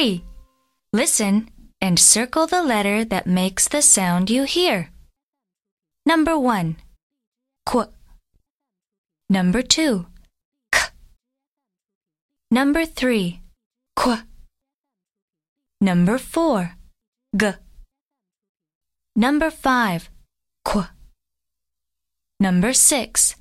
3. Listen and circle the letter that makes the sound you hear. Number 1. Qu. Number 2. K. Number 3. Qu. Number 4. G. Number 5. Qu. Number 6.